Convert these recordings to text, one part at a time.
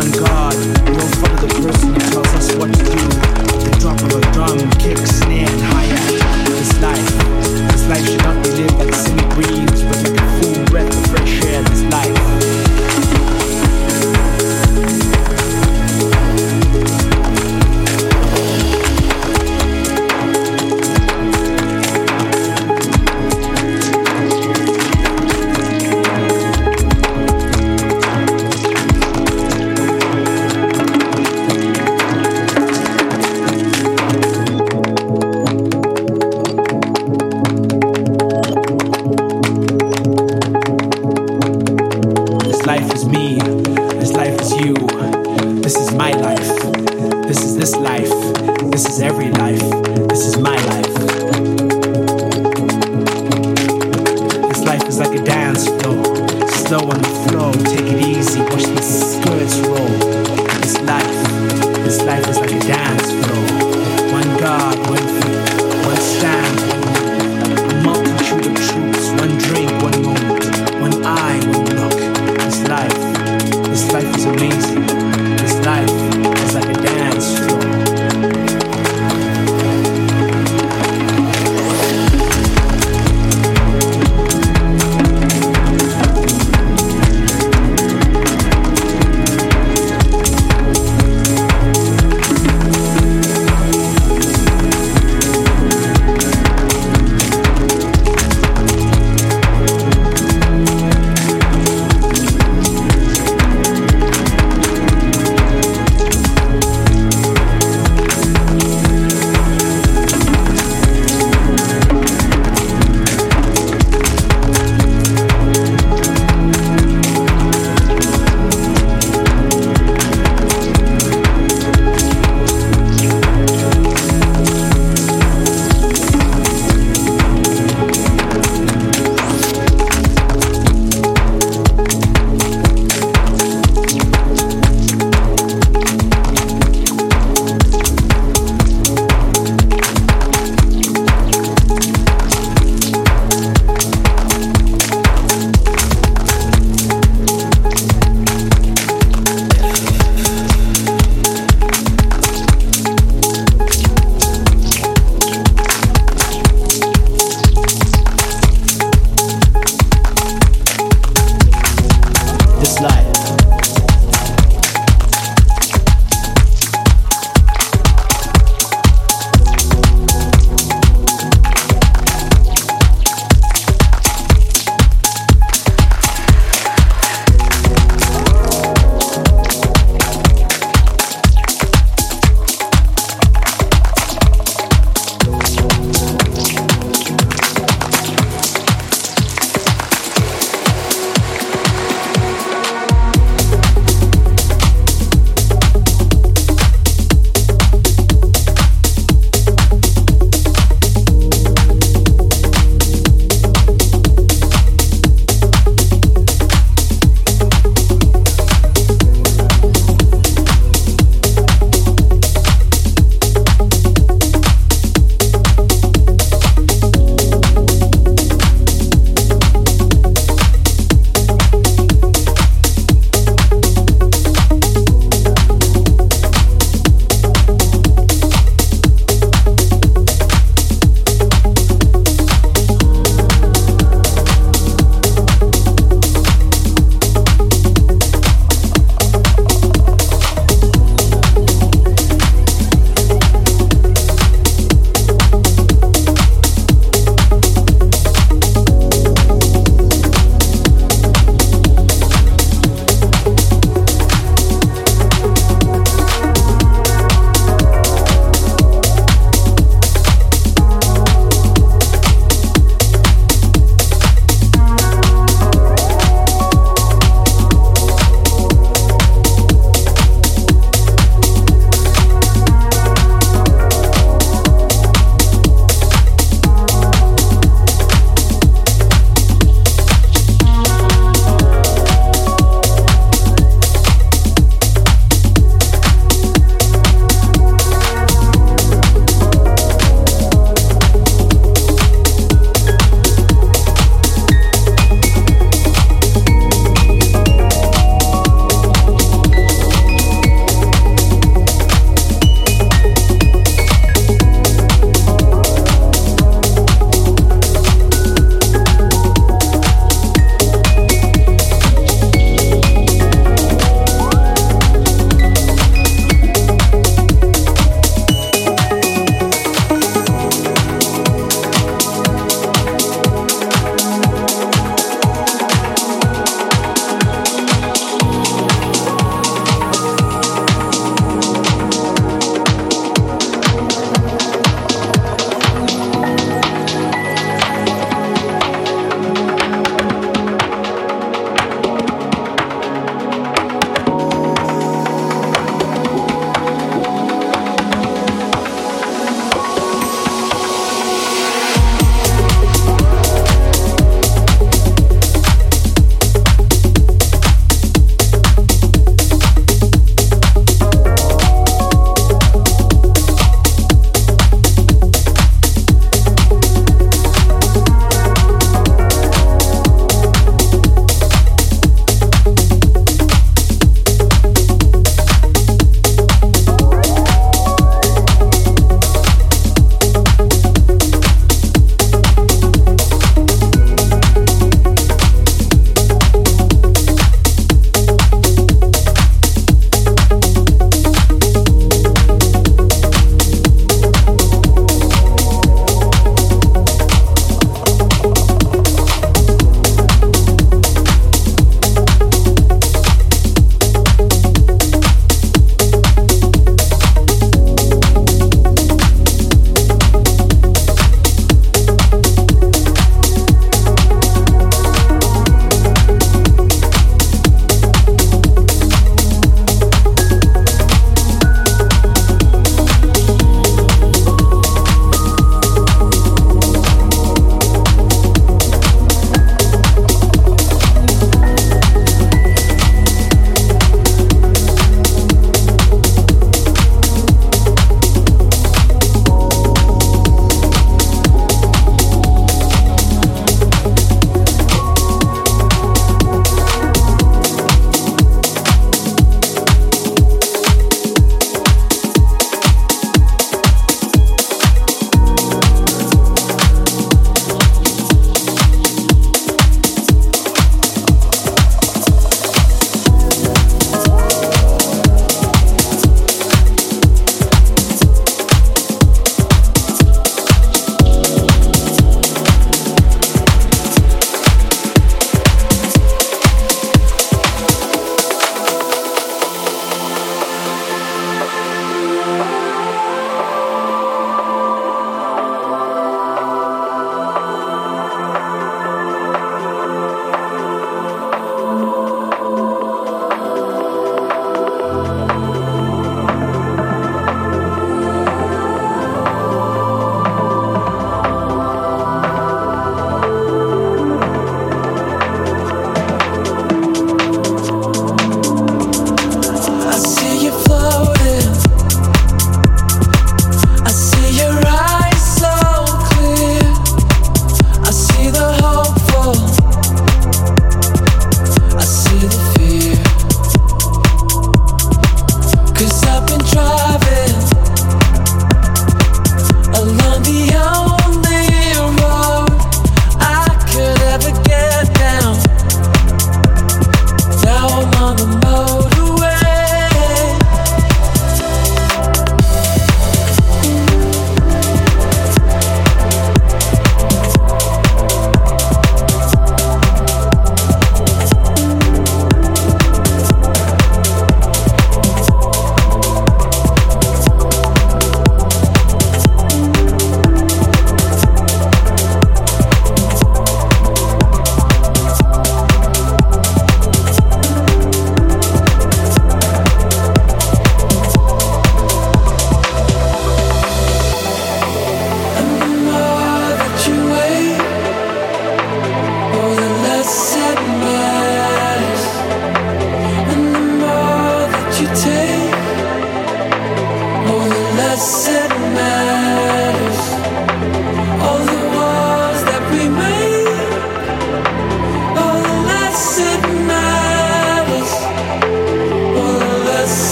one God.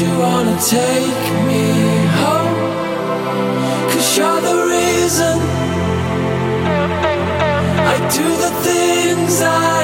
You wanna take me home? Cause you're the reason I do the things I